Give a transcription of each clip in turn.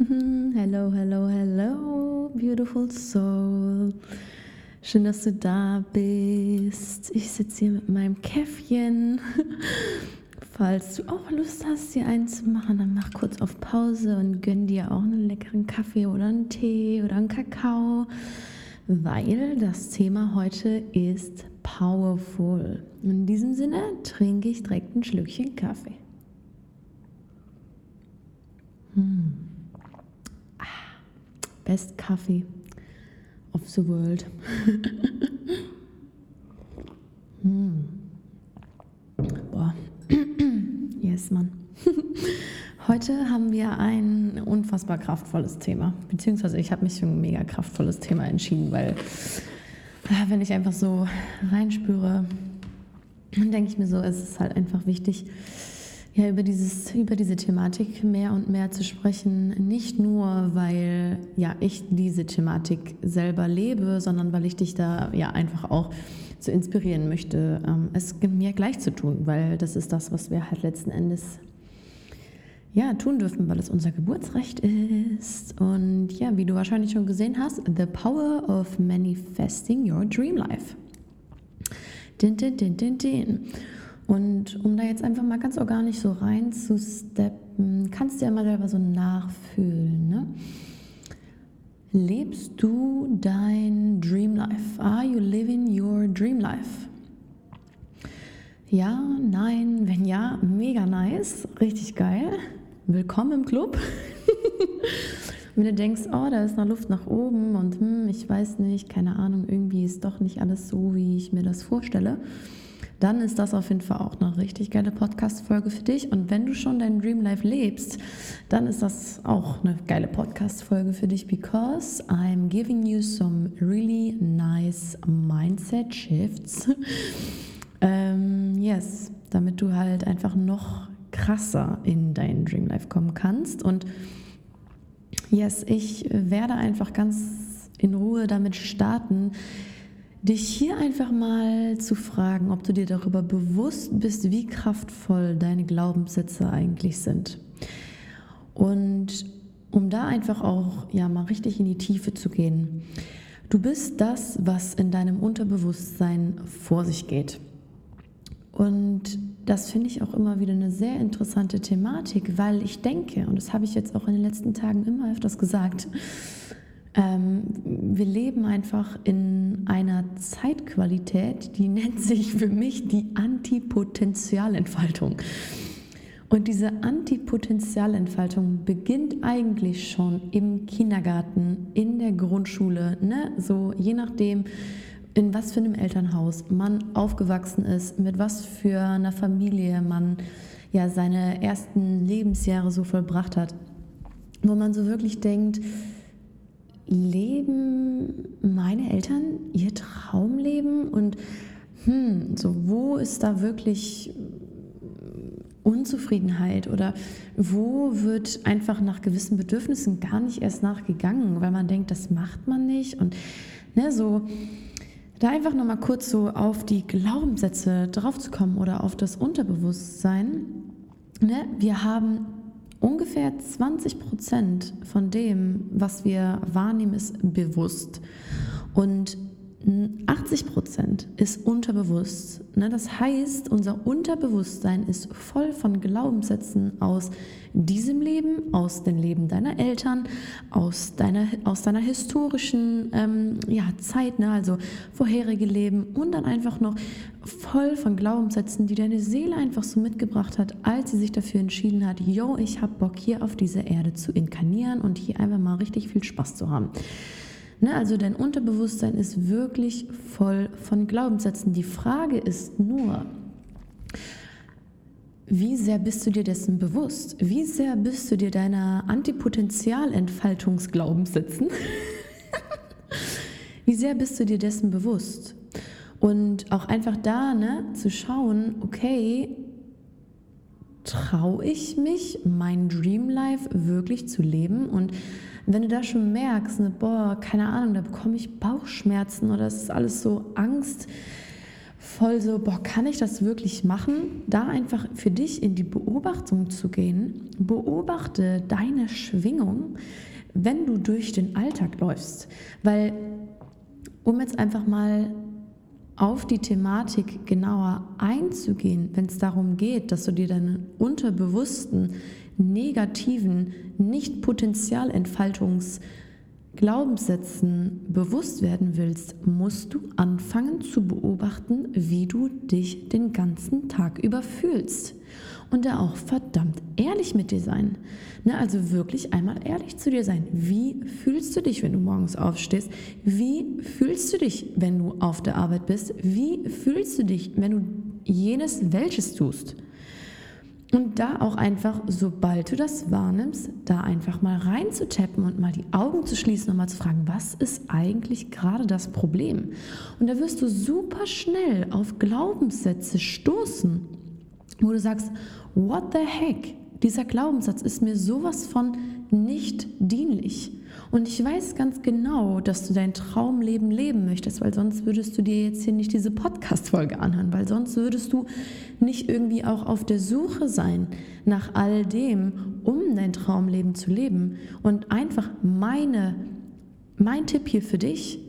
Hello, hello, hello, beautiful soul. Schön, dass du da bist. Ich sitze hier mit meinem Käffchen. Falls du auch Lust hast, dir einen zu machen, dann mach kurz auf Pause und gönn dir auch einen leckeren Kaffee oder einen Tee oder einen Kakao, weil das Thema heute ist powerful. In diesem Sinne trinke ich direkt ein Schlückchen Kaffee. Hm. Best Kaffee of the world. hm. Boah. yes, Mann. Heute haben wir ein unfassbar kraftvolles Thema. Beziehungsweise ich habe mich für ein mega kraftvolles Thema entschieden, weil äh, wenn ich einfach so reinspüre, dann denke ich mir so, es ist halt einfach wichtig, ja, über, dieses, über diese Thematik mehr und mehr zu sprechen. Nicht nur, weil ja, ich diese Thematik selber lebe, sondern weil ich dich da ja einfach auch zu inspirieren möchte, ähm, es mir gleich zu tun, weil das ist das, was wir halt letzten Endes ja, tun dürfen, weil es unser Geburtsrecht ist. Und ja, wie du wahrscheinlich schon gesehen hast, The Power of Manifesting Your Dream Life. Din, din, din, din, din. Und um da jetzt einfach mal ganz organisch so reinzusteppen, kannst du ja mal selber so nachfühlen. Ne? Lebst du dein Dream Life? Are you living your Dream Life? Ja, nein, wenn ja, mega nice, richtig geil. Willkommen im Club. wenn du denkst, oh, da ist noch Luft nach oben und hm, ich weiß nicht, keine Ahnung, irgendwie ist doch nicht alles so, wie ich mir das vorstelle dann ist das auf jeden Fall auch eine richtig geile Podcast-Folge für dich. Und wenn du schon dein Dream Life lebst, dann ist das auch eine geile Podcast-Folge für dich, because I'm giving you some really nice Mindset Shifts. ähm, yes, damit du halt einfach noch krasser in dein Dream Life kommen kannst. Und yes, ich werde einfach ganz in Ruhe damit starten, dich hier einfach mal zu fragen, ob du dir darüber bewusst bist, wie kraftvoll deine Glaubenssätze eigentlich sind. Und um da einfach auch ja mal richtig in die Tiefe zu gehen. Du bist das, was in deinem Unterbewusstsein vor sich geht. Und das finde ich auch immer wieder eine sehr interessante Thematik, weil ich denke, und das habe ich jetzt auch in den letzten Tagen immer öfters gesagt, ähm, wir leben einfach in einer Zeitqualität, die nennt sich für mich die Antipotentialentfaltung. Und diese Antipotentialentfaltung beginnt eigentlich schon im Kindergarten, in der Grundschule, ne? so je nachdem, in was für einem Elternhaus man aufgewachsen ist, mit was für einer Familie man ja seine ersten Lebensjahre so vollbracht hat, wo man so wirklich denkt, leben meine Eltern ihr Traumleben und hm, so wo ist da wirklich Unzufriedenheit oder wo wird einfach nach gewissen Bedürfnissen gar nicht erst nachgegangen, weil man denkt, das macht man nicht und ne, so da einfach noch mal kurz so auf die Glaubenssätze draufzukommen oder auf das Unterbewusstsein. Ne, wir haben ungefähr 20 Prozent von dem, was wir wahrnehmen, ist bewusst. Und 80 Prozent ist unterbewusst. Ne? Das heißt, unser Unterbewusstsein ist voll von Glaubenssätzen aus diesem Leben, aus dem Leben deiner Eltern, aus deiner, aus deiner historischen ähm, ja, Zeit, ne? also vorherige Leben und dann einfach noch voll von Glaubenssätzen, die deine Seele einfach so mitgebracht hat, als sie sich dafür entschieden hat, yo, ich habe Bock hier auf dieser Erde zu inkarnieren und hier einfach mal richtig viel Spaß zu haben. Ne, also dein Unterbewusstsein ist wirklich voll von Glaubenssätzen. Die Frage ist nur, wie sehr bist du dir dessen bewusst? Wie sehr bist du dir deiner Antipotentialentfaltungsglaubenssätzen? wie sehr bist du dir dessen bewusst? Und auch einfach da ne, zu schauen, okay, traue ich mich, mein Dream Life wirklich zu leben? Und wenn du da schon merkst, ne, boah, keine Ahnung, da bekomme ich Bauchschmerzen oder es ist alles so Angst, voll so, boah, kann ich das wirklich machen? Da einfach für dich in die Beobachtung zu gehen. Beobachte deine Schwingung, wenn du durch den Alltag läufst. Weil, um jetzt einfach mal auf die Thematik genauer einzugehen, wenn es darum geht, dass du dir deinen unterbewussten, negativen, nicht Potenzialentfaltungs- Glaubenssätzen bewusst werden willst, musst du anfangen zu beobachten, wie du dich den ganzen Tag über fühlst. Und da auch verdammt ehrlich mit dir sein. Ne, also wirklich einmal ehrlich zu dir sein. Wie fühlst du dich, wenn du morgens aufstehst? Wie fühlst du dich, wenn du auf der Arbeit bist? Wie fühlst du dich, wenn du jenes welches tust? Und da auch einfach, sobald du das wahrnimmst, da einfach mal reinzutappen und mal die Augen zu schließen und mal zu fragen, was ist eigentlich gerade das Problem? Und da wirst du super schnell auf Glaubenssätze stoßen, wo du sagst, what the heck? Dieser Glaubenssatz ist mir sowas von nicht dienlich. Und ich weiß ganz genau, dass du dein Traumleben leben möchtest, weil sonst würdest du dir jetzt hier nicht diese Podcast-Folge anhören, weil sonst würdest du nicht irgendwie auch auf der Suche sein nach all dem, um dein Traumleben zu leben. Und einfach meine, mein Tipp hier für dich,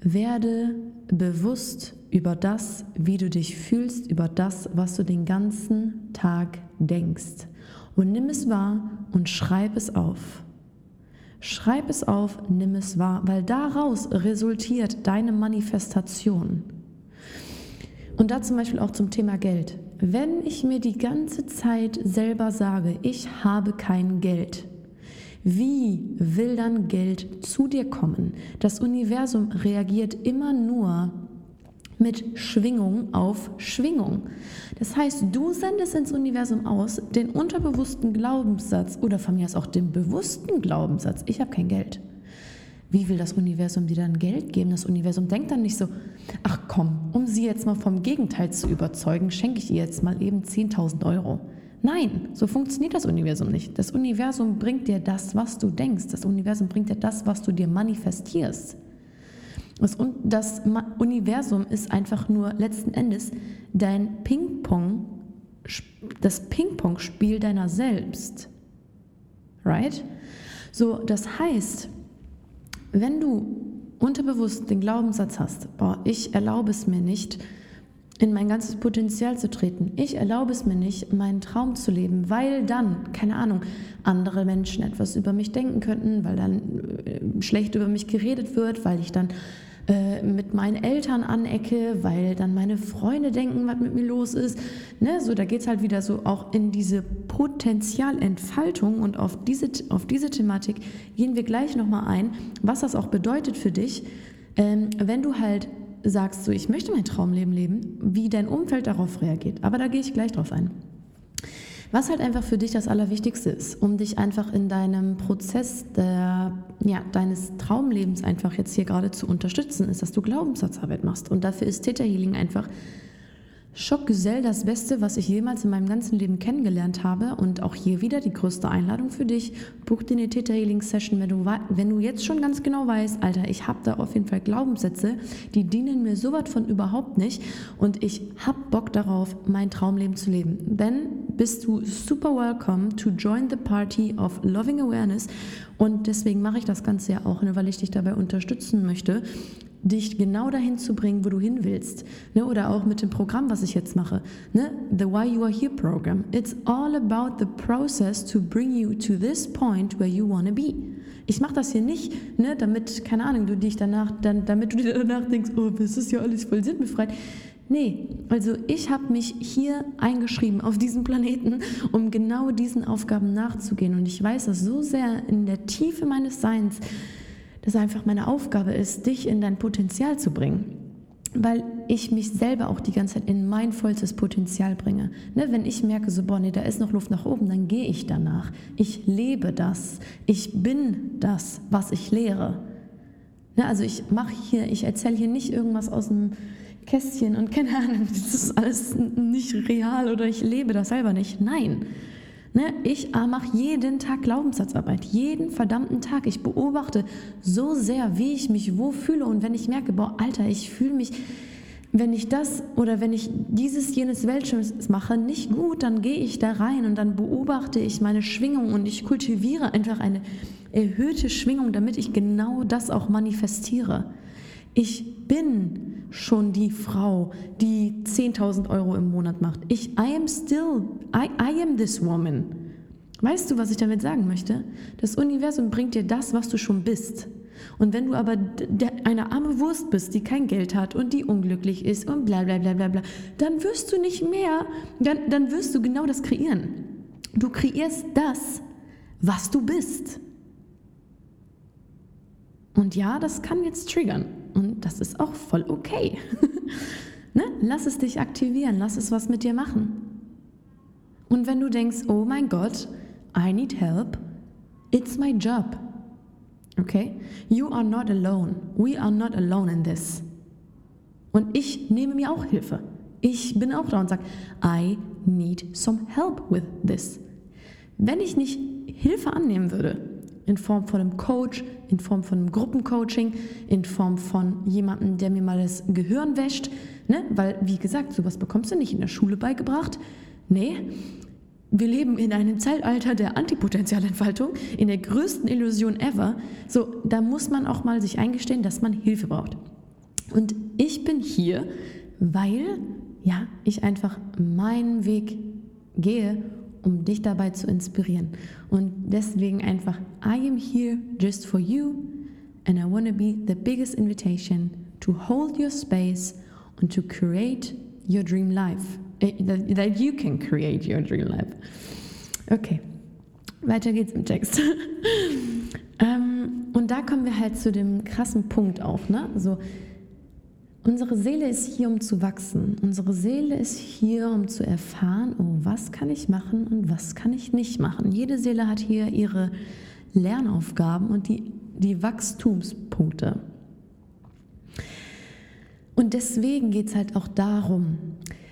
werde bewusst über das, wie du dich fühlst, über das, was du den ganzen Tag denkst. Und nimm es wahr und schreib es auf. Schreib es auf, nimm es wahr, weil daraus resultiert deine Manifestation. Und da zum Beispiel auch zum Thema Geld. Wenn ich mir die ganze Zeit selber sage, ich habe kein Geld, wie will dann Geld zu dir kommen? Das Universum reagiert immer nur mit Schwingung auf Schwingung. Das heißt, du sendest ins Universum aus den unterbewussten Glaubenssatz oder von mir aus auch den bewussten Glaubenssatz, ich habe kein Geld. Wie will das Universum dir dann Geld geben? Das Universum denkt dann nicht so, ach komm, um sie jetzt mal vom Gegenteil zu überzeugen, schenke ich ihr jetzt mal eben 10.000 Euro. Nein, so funktioniert das Universum nicht. Das Universum bringt dir das, was du denkst. Das Universum bringt dir das, was du dir manifestierst. Das, das Universum ist einfach nur letzten Endes dein Ping-Pong, das Ping-Pong-Spiel deiner selbst. Right? So, das heißt, wenn du unterbewusst den Glaubenssatz hast, boah, ich erlaube es mir nicht, in mein ganzes Potenzial zu treten. Ich erlaube es mir nicht, meinen Traum zu leben, weil dann, keine Ahnung, andere Menschen etwas über mich denken könnten, weil dann äh, schlecht über mich geredet wird, weil ich dann äh, mit meinen Eltern anecke, weil dann meine Freunde denken, was mit mir los ist. Ne? So, da geht es halt wieder so auch in diese Potenzialentfaltung und auf diese, auf diese Thematik gehen wir gleich nochmal ein, was das auch bedeutet für dich, ähm, wenn du halt sagst, so ich möchte mein Traumleben leben, wie dein Umfeld darauf reagiert. Aber da gehe ich gleich drauf ein. Was halt einfach für dich das Allerwichtigste ist, um dich einfach in deinem Prozess der, ja, deines Traumlebens einfach jetzt hier gerade zu unterstützen, ist, dass du Glaubenssatzarbeit machst. Und dafür ist Theta Healing einfach Schockgesell das Beste, was ich jemals in meinem ganzen Leben kennengelernt habe. Und auch hier wieder die größte Einladung für dich. Buch dir eine Theta Healing Session, wenn du, wenn du jetzt schon ganz genau weißt, Alter, ich habe da auf jeden Fall Glaubenssätze, die dienen mir so was von überhaupt nicht. Und ich habe Bock darauf, mein Traumleben zu leben. Then bist du super welcome to join the party of Loving Awareness. Und deswegen mache ich das Ganze ja auch, ne, weil ich dich dabei unterstützen möchte, dich genau dahin zu bringen, wo du hin willst. Ne? Oder auch mit dem Programm, was ich jetzt mache. Ne? The Why You Are Here Program. It's all about the process to bring you to this point where you want to be. Ich mache das hier nicht, ne, damit, keine Ahnung, du dich danach, dann, damit du dir danach denkst, oh, das ist ja alles voll sinnbefreit. Nee, also ich habe mich hier eingeschrieben auf diesem Planeten, um genau diesen Aufgaben nachzugehen. Und ich weiß das so sehr in der Tiefe meines Seins, dass einfach meine Aufgabe ist, dich in dein Potenzial zu bringen. Weil ich mich selber auch die ganze Zeit in mein vollstes Potenzial bringe. Ne, wenn ich merke, so, boah, nee, da ist noch Luft nach oben, dann gehe ich danach. Ich lebe das. Ich bin das, was ich lehre. Ne, also ich mache hier, ich erzähle hier nicht irgendwas aus dem Kästchen und keine Ahnung, das ist alles nicht real oder ich lebe das selber nicht. Nein, Ne? Ich mache jeden Tag Glaubenssatzarbeit, jeden verdammten Tag. Ich beobachte so sehr, wie ich mich wo fühle und wenn ich merke, boah, Alter, ich fühle mich wenn ich das oder wenn ich dieses, jenes Weltschönes mache, nicht gut, dann gehe ich da rein und dann beobachte ich meine Schwingung und ich kultiviere einfach eine erhöhte Schwingung, damit ich genau das auch manifestiere. Ich bin schon die Frau, die 10.000 Euro im Monat macht. Ich, I am still, I, I am this woman. Weißt du, was ich damit sagen möchte? Das Universum bringt dir das, was du schon bist. Und wenn du aber eine arme Wurst bist, die kein Geld hat und die unglücklich ist und bla bla bla bla bla, dann wirst du nicht mehr, dann, dann wirst du genau das kreieren. Du kreierst das, was du bist. Und ja, das kann jetzt triggern. Und das ist auch voll okay. ne? Lass es dich aktivieren, lass es was mit dir machen. Und wenn du denkst, oh mein Gott, I need help, it's my job. Okay? You are not alone. We are not alone in this. Und ich nehme mir auch Hilfe. Ich bin auch da und sage, I need some help with this. Wenn ich nicht Hilfe annehmen würde, in Form von einem Coach, in Form von einem Gruppencoaching, in Form von jemandem, der mir mal das Gehirn wäscht, ne? weil, wie gesagt, sowas bekommst du nicht in der Schule beigebracht. Nee, wir leben in einem Zeitalter der Antipotentialentfaltung, in der größten Illusion ever. So, da muss man auch mal sich eingestehen, dass man Hilfe braucht. Und ich bin hier, weil ja, ich einfach meinen Weg gehe, um dich dabei zu inspirieren. Und deswegen einfach, I am here just for you and I want to be the biggest invitation to hold your space and to create your dream life. Äh, that you can create your dream life. Okay, weiter geht's im Text. ähm, und da kommen wir halt zu dem krassen Punkt auch, ne? So, unsere Seele ist hier, um zu wachsen. Unsere Seele ist hier, um zu erfahren, oh, was kann ich machen und was kann ich nicht machen. Jede Seele hat hier ihre Lernaufgaben und die, die Wachstumspunkte. Und deswegen geht es halt auch darum,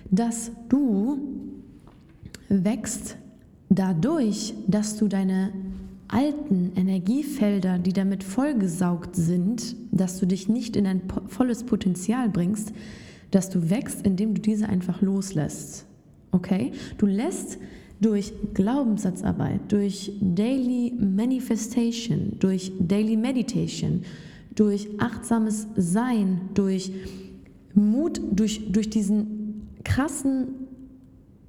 dass du wächst dadurch, dass du deine alten Energiefelder, die damit vollgesaugt sind, dass du dich nicht in ein volles Potenzial bringst, dass du wächst, indem du diese einfach loslässt. Okay? Du lässt durch Glaubenssatzarbeit, durch Daily Manifestation, durch Daily Meditation, durch achtsames Sein, durch Mut, durch, durch diesen krassen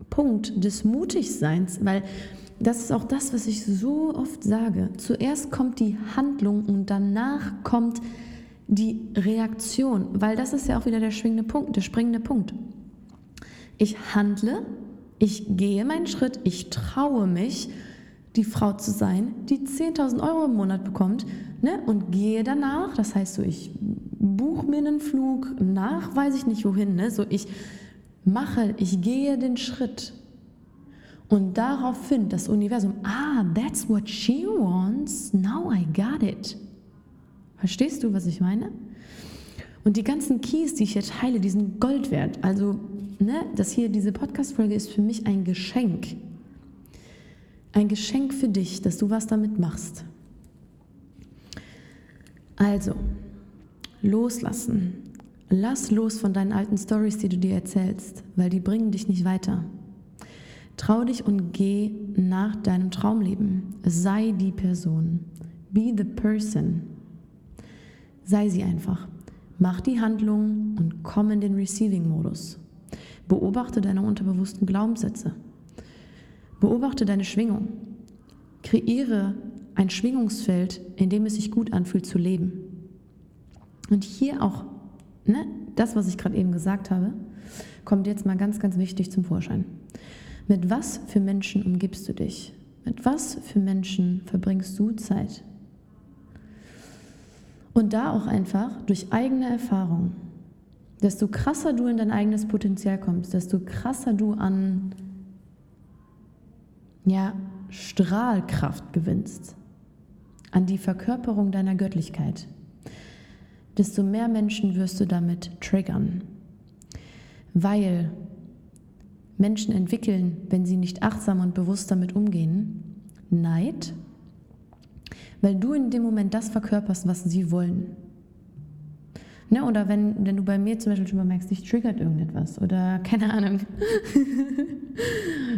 Punkt des Mutigseins, weil das ist auch das, was ich so oft sage. Zuerst kommt die Handlung und danach kommt die Reaktion, weil das ist ja auch wieder der schwingende Punkt, der springende Punkt. Ich handle, ich gehe meinen Schritt, ich traue mich, die Frau zu sein, die 10.000 Euro im Monat bekommt ne, und gehe danach. Das heißt so, ich buche mir einen Flug nach, weiß ich nicht wohin. Ne, so ich mache, ich gehe den Schritt. Und daraufhin das Universum, ah, that's what she wants, now I got it. Verstehst du, was ich meine? Und die ganzen Keys, die ich hier teile, die sind Gold wert. Also, ne, das hier, diese Podcast-Folge ist für mich ein Geschenk. Ein Geschenk für dich, dass du was damit machst. Also, loslassen, Lass los von deinen alten Stories, die du dir erzählst, weil die bringen dich nicht weiter. Trau dich und geh nach deinem Traumleben. Sei die Person. Be the person. Sei sie einfach. Mach die Handlung und komm in den Receiving-Modus. Beobachte deine unterbewussten Glaubenssätze. Beobachte deine Schwingung. Kreiere ein Schwingungsfeld, in dem es sich gut anfühlt zu leben. Und hier auch ne, das, was ich gerade eben gesagt habe, kommt jetzt mal ganz, ganz wichtig zum Vorschein. Mit was für Menschen umgibst du dich? Mit was für Menschen verbringst du Zeit? Und da auch einfach durch eigene Erfahrung, desto krasser du in dein eigenes Potenzial kommst, desto krasser du an ja, Strahlkraft gewinnst, an die Verkörperung deiner Göttlichkeit, desto mehr Menschen wirst du damit triggern. Weil Menschen entwickeln, wenn sie nicht achtsam und bewusst damit umgehen, Neid, weil du in dem Moment das verkörperst, was sie wollen. Ne, oder wenn, wenn du bei mir zum Beispiel schon mal merkst, dich triggert irgendetwas oder keine Ahnung.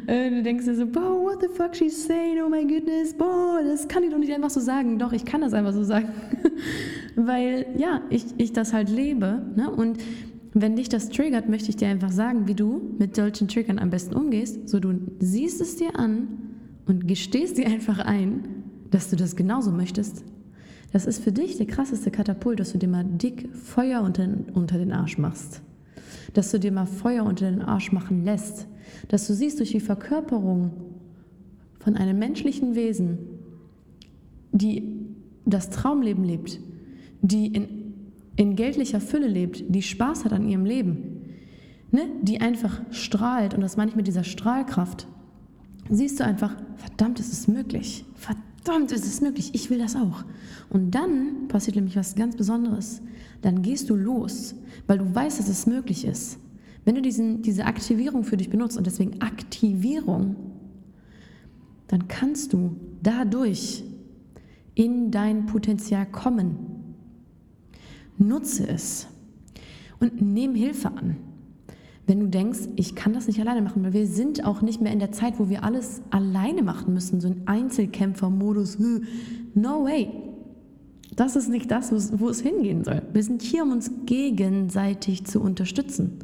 Äh, du denkst dir so, boah, what the fuck she's saying, oh my goodness, boah, das kann ich doch nicht einfach so sagen. Doch, ich kann das einfach so sagen. Weil, ja, ich, ich das halt lebe. Ne? Und wenn dich das triggert, möchte ich dir einfach sagen, wie du mit solchen Triggern am besten umgehst. So, du siehst es dir an und gestehst dir einfach ein, dass du das genauso möchtest das ist für dich der krasseste Katapult, dass du dir mal dick Feuer unter, unter den Arsch machst. Dass du dir mal Feuer unter den Arsch machen lässt. Dass du siehst durch die Verkörperung von einem menschlichen Wesen, die das Traumleben lebt, die in, in geldlicher Fülle lebt, die Spaß hat an ihrem Leben, ne? die einfach strahlt und das meine ich mit dieser Strahlkraft, siehst du einfach, verdammt, es ist möglich. Verdammt verdammt, ist es möglich, ich will das auch. Und dann passiert nämlich was ganz Besonderes. Dann gehst du los, weil du weißt, dass es möglich ist. Wenn du diesen, diese Aktivierung für dich benutzt und deswegen Aktivierung, dann kannst du dadurch in dein Potenzial kommen. Nutze es und nimm Hilfe an wenn du denkst, ich kann das nicht alleine machen, weil wir sind auch nicht mehr in der Zeit, wo wir alles alleine machen müssen, so ein Einzelkämpfermodus. No way. Das ist nicht das, wo es hingehen soll. Wir sind hier, um uns gegenseitig zu unterstützen.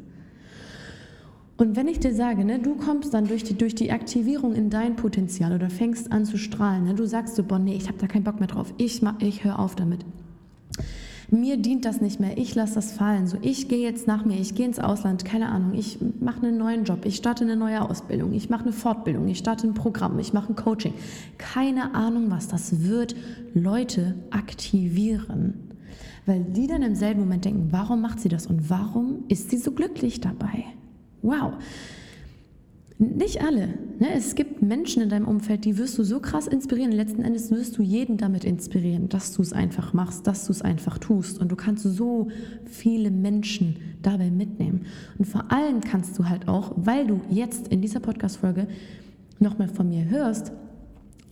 Und wenn ich dir sage, ne, du kommst dann durch die, durch die Aktivierung in dein Potenzial oder fängst an zu strahlen, ne, du sagst so, boah, nee, ich habe da keinen Bock mehr drauf, ich, ich höre auf damit mir dient das nicht mehr, ich lasse das fallen. So, ich gehe jetzt nach mir, ich gehe ins Ausland, keine Ahnung, ich mache einen neuen Job, ich starte eine neue Ausbildung, ich mache eine Fortbildung, ich starte ein Programm, ich mache ein Coaching. Keine Ahnung, was das wird, Leute aktivieren. Weil die dann im selben Moment denken, warum macht sie das und warum ist sie so glücklich dabei? Wow. Nicht alle. Ne? Es gibt Menschen in deinem Umfeld, die wirst du so krass inspirieren. Letzten Endes wirst du jeden damit inspirieren, dass du es einfach machst, dass du es einfach tust. Und du kannst so viele Menschen dabei mitnehmen. Und vor allem kannst du halt auch, weil du jetzt in dieser Podcast-Folge nochmal von mir hörst,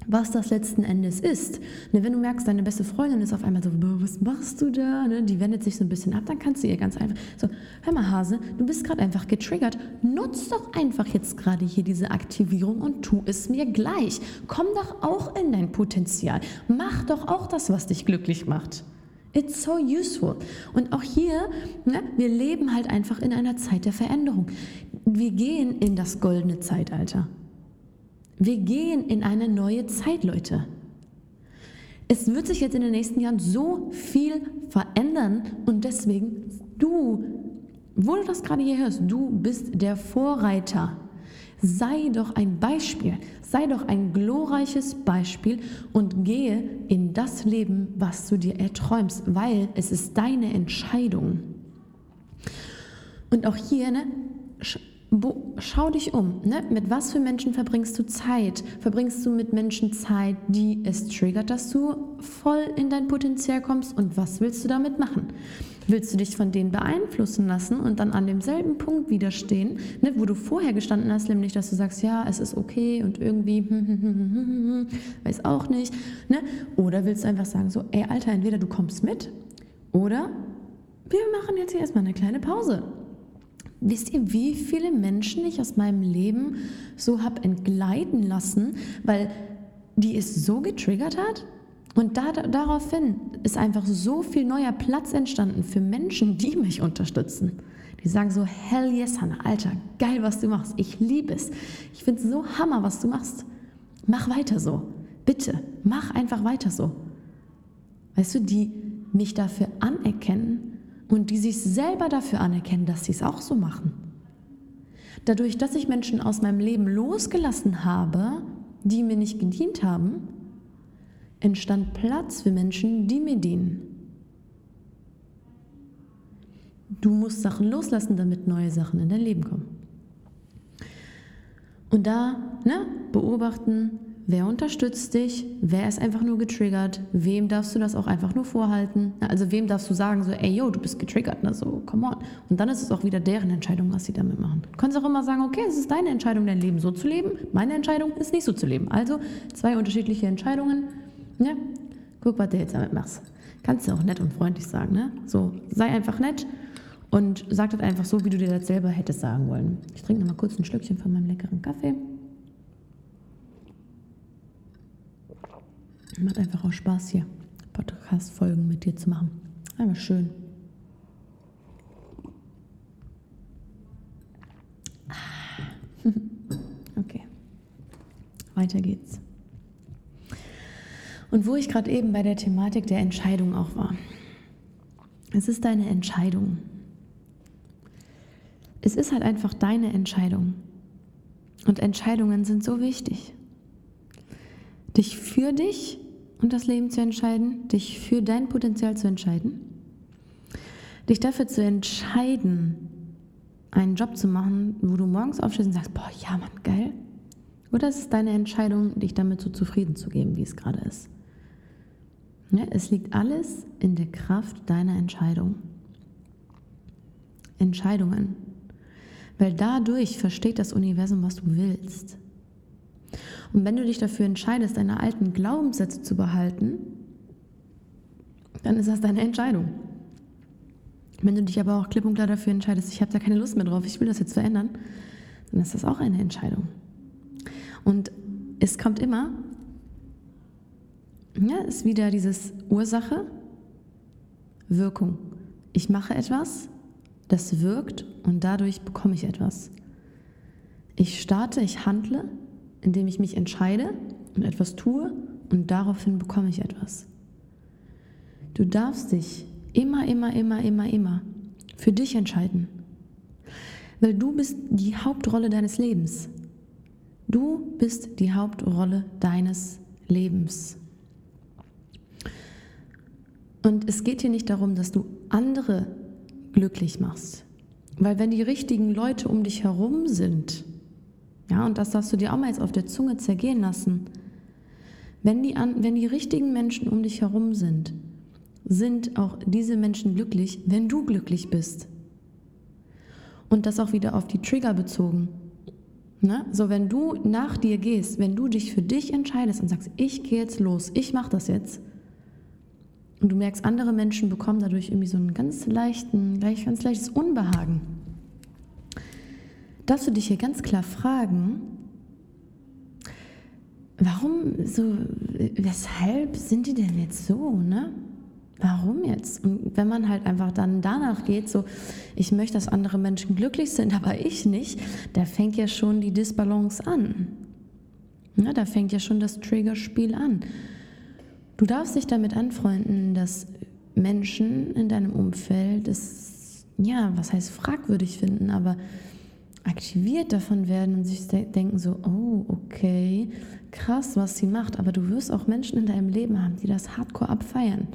was das letzten Endes ist. Ne, wenn du merkst, deine beste Freundin ist auf einmal so, was machst du da? Ne, die wendet sich so ein bisschen ab, dann kannst du ihr ganz einfach so, hör mal Hase, du bist gerade einfach getriggert. Nutz doch einfach jetzt gerade hier diese Aktivierung und tu es mir gleich. Komm doch auch in dein Potenzial. Mach doch auch das, was dich glücklich macht. It's so useful. Und auch hier, ne, wir leben halt einfach in einer Zeit der Veränderung. Wir gehen in das goldene Zeitalter. Wir gehen in eine neue Zeit, Leute. Es wird sich jetzt in den nächsten Jahren so viel verändern und deswegen du, wo du das gerade hier hörst, du bist der Vorreiter. Sei doch ein Beispiel, sei doch ein glorreiches Beispiel und gehe in das Leben, was du dir erträumst, weil es ist deine Entscheidung. Und auch hier, ne, schau dich um. Ne? Mit was für Menschen verbringst du Zeit? Verbringst du mit Menschen Zeit, die es triggert, dass du voll in dein Potenzial kommst? Und was willst du damit machen? Willst du dich von denen beeinflussen lassen und dann an demselben Punkt widerstehen, ne, wo du vorher gestanden hast, nämlich dass du sagst, ja, es ist okay und irgendwie, weiß auch nicht. Ne? Oder willst du einfach sagen, so, ey Alter, entweder du kommst mit oder wir machen jetzt hier erstmal eine kleine Pause. Wisst ihr, wie viele Menschen ich aus meinem Leben so habe entgleiten lassen, weil die es so getriggert hat? Und da, daraufhin ist einfach so viel neuer Platz entstanden für Menschen, die mich unterstützen. Die sagen so, hell yes, Hannah, Alter, geil, was du machst. Ich liebe es. Ich finde es so hammer, was du machst. Mach weiter so. Bitte, mach einfach weiter so. Weißt du, die mich dafür anerkennen, und die sich selber dafür anerkennen, dass sie es auch so machen. Dadurch, dass ich Menschen aus meinem Leben losgelassen habe, die mir nicht gedient haben, entstand Platz für Menschen, die mir dienen. Du musst Sachen loslassen, damit neue Sachen in dein Leben kommen. Und da ne, beobachten, Wer unterstützt dich? Wer ist einfach nur getriggert? Wem darfst du das auch einfach nur vorhalten? Also wem darfst du sagen, so, ey, yo, du bist getriggert, ne? so, come on. Und dann ist es auch wieder deren Entscheidung, was sie damit machen. Du kannst auch immer sagen, okay, es ist deine Entscheidung, dein Leben so zu leben. Meine Entscheidung ist nicht so zu leben. Also zwei unterschiedliche Entscheidungen. Ja, guck, was du jetzt damit machst. Kannst du auch nett und freundlich sagen, ne? So, sei einfach nett und sag das einfach so, wie du dir das selber hättest sagen wollen. Ich trinke noch mal kurz ein Schlückchen von meinem leckeren Kaffee. Macht einfach auch Spaß hier, Podcast-Folgen mit dir zu machen. Einfach schön. Ah. Okay, weiter geht's. Und wo ich gerade eben bei der Thematik der Entscheidung auch war. Es ist deine Entscheidung. Es ist halt einfach deine Entscheidung. Und Entscheidungen sind so wichtig. Dich für dich und das Leben zu entscheiden, dich für dein Potenzial zu entscheiden, dich dafür zu entscheiden, einen Job zu machen, wo du morgens aufstehst und sagst, boah, ja, Mann, geil. Oder es ist deine Entscheidung, dich damit so zufrieden zu geben, wie es gerade ist. Ja, es liegt alles in der Kraft deiner Entscheidung. Entscheidungen. Weil dadurch versteht das Universum, was du willst. Und wenn du dich dafür entscheidest, deine alten Glaubenssätze zu behalten, dann ist das deine Entscheidung. Wenn du dich aber auch klipp und klar dafür entscheidest, ich habe da keine Lust mehr drauf, ich will das jetzt verändern, dann ist das auch eine Entscheidung. Und es kommt immer ja, ist wieder dieses Ursache, Wirkung. Ich mache etwas, das wirkt und dadurch bekomme ich etwas. Ich starte, ich handle, indem ich mich entscheide und etwas tue und daraufhin bekomme ich etwas. Du darfst dich immer, immer, immer, immer, immer für dich entscheiden. Weil du bist die Hauptrolle deines Lebens. Du bist die Hauptrolle deines Lebens. Und es geht hier nicht darum, dass du andere glücklich machst. Weil wenn die richtigen Leute um dich herum sind, ja, und das darfst du dir auch mal jetzt auf der Zunge zergehen lassen, wenn die, wenn die richtigen Menschen um dich herum sind, sind auch diese Menschen glücklich, wenn du glücklich bist. Und das auch wieder auf die Trigger bezogen. Ne? So, wenn du nach dir gehst, wenn du dich für dich entscheidest und sagst, ich gehe jetzt los, ich mache das jetzt, und du merkst, andere Menschen bekommen dadurch irgendwie so einen ganz leichten, ganz leichtes Unbehagen. Darfst du dich hier ganz klar fragen, warum so, weshalb sind die denn jetzt so, ne? Warum jetzt? Und wenn man halt einfach dann danach geht, so, ich möchte, dass andere Menschen glücklich sind, aber ich nicht, da fängt ja schon die Disbalance an. Ja, da fängt ja schon das Triggerspiel an. Du darfst dich damit anfreunden, dass Menschen in deinem Umfeld es, ja, was heißt fragwürdig finden, aber aktiviert davon werden und sich denken so, oh, okay, krass, was sie macht. Aber du wirst auch Menschen in deinem Leben haben, die das hardcore abfeiern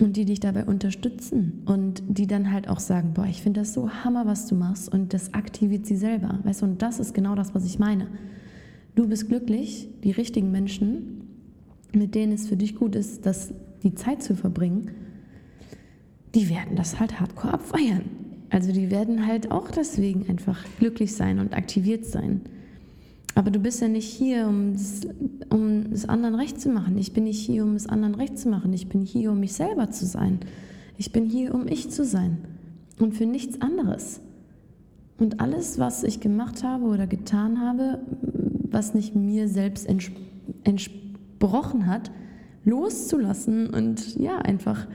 und die dich dabei unterstützen und die dann halt auch sagen, boah, ich finde das so hammer, was du machst und das aktiviert sie selber. Weißt du, und das ist genau das, was ich meine. Du bist glücklich, die richtigen Menschen mit denen es für dich gut ist, das, die Zeit zu verbringen, die werden das halt hardcore abfeiern. Also die werden halt auch deswegen einfach glücklich sein und aktiviert sein. Aber du bist ja nicht hier, um es um anderen recht zu machen. Ich bin nicht hier, um es anderen recht zu machen. Ich bin hier, um mich selber zu sein. Ich bin hier, um ich zu sein und für nichts anderes. Und alles, was ich gemacht habe oder getan habe, was nicht mir selbst entspricht, gebrochen hat, loszulassen und ja, einfach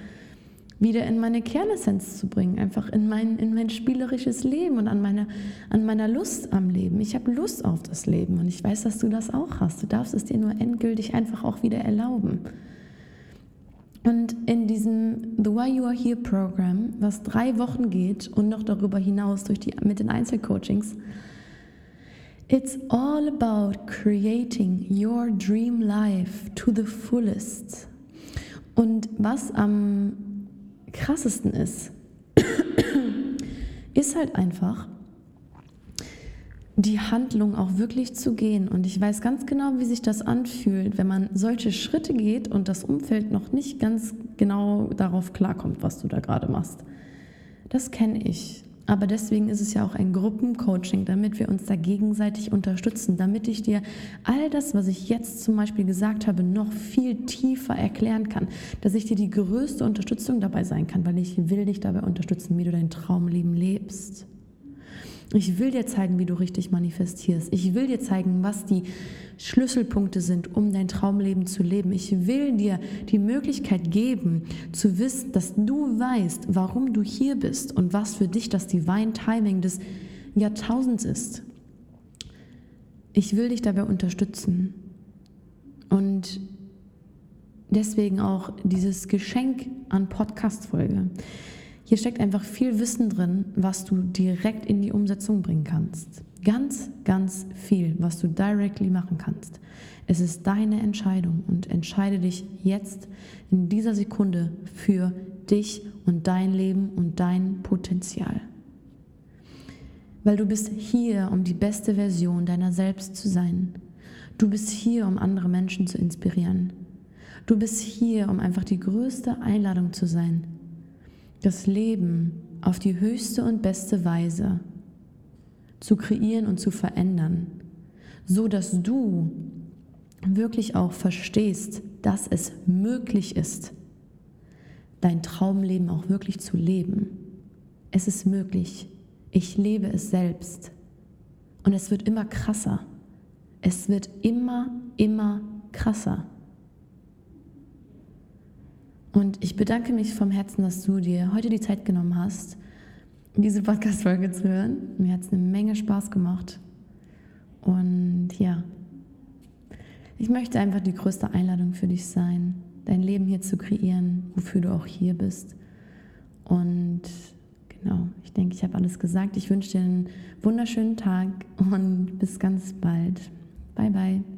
wieder in meine Kernessenz zu bringen, einfach in mein, in mein spielerisches Leben und an, meine, an meiner Lust am Leben. Ich habe Lust auf das Leben und ich weiß, dass du das auch hast. Du darfst es dir nur endgültig einfach auch wieder erlauben. Und in diesem The Why You Are Here Programm, was drei Wochen geht und noch darüber hinaus durch die, mit den Einzelcoachings, It's all about creating your dream life to the fullest. Und was am krassesten ist, ist halt einfach, die Handlung auch wirklich zu gehen. Und ich weiß ganz genau, wie sich das anfühlt, wenn man solche Schritte geht und das Umfeld noch nicht ganz genau darauf klarkommt, was du da gerade machst. Das kenne ich. Aber deswegen ist es ja auch ein Gruppencoaching, damit wir uns da gegenseitig unterstützen, damit ich dir all das, was ich jetzt zum Beispiel gesagt habe, noch viel tiefer erklären kann, dass ich dir die größte Unterstützung dabei sein kann, weil ich will dich dabei unterstützen, wie du dein Traumleben lebst. Ich will dir zeigen, wie du richtig manifestierst. Ich will dir zeigen, was die Schlüsselpunkte sind, um dein Traumleben zu leben. Ich will dir die Möglichkeit geben, zu wissen, dass du weißt, warum du hier bist und was für dich das Divine Timing des Jahrtausends ist. Ich will dich dabei unterstützen. Und deswegen auch dieses Geschenk an Podcast-Folge. Hier steckt einfach viel Wissen drin, was du direkt in die Umsetzung bringen kannst. Ganz, ganz viel, was du directly machen kannst. Es ist deine Entscheidung und entscheide dich jetzt in dieser Sekunde für dich und dein Leben und dein Potenzial. Weil du bist hier, um die beste Version deiner selbst zu sein. Du bist hier, um andere Menschen zu inspirieren. Du bist hier, um einfach die größte Einladung zu sein, das Leben auf die höchste und beste Weise zu kreieren und zu verändern, so dass du wirklich auch verstehst, dass es möglich ist, dein Traumleben auch wirklich zu leben. Es ist möglich. Ich lebe es selbst. Und es wird immer krasser. Es wird immer, immer krasser. Und ich bedanke mich vom Herzen, dass du dir heute die Zeit genommen hast, diese Podcast-Folge zu hören. Mir hat es eine Menge Spaß gemacht. Und ja, ich möchte einfach die größte Einladung für dich sein, dein Leben hier zu kreieren, wofür du auch hier bist. Und genau, ich denke, ich habe alles gesagt. Ich wünsche dir einen wunderschönen Tag und bis ganz bald. Bye, bye.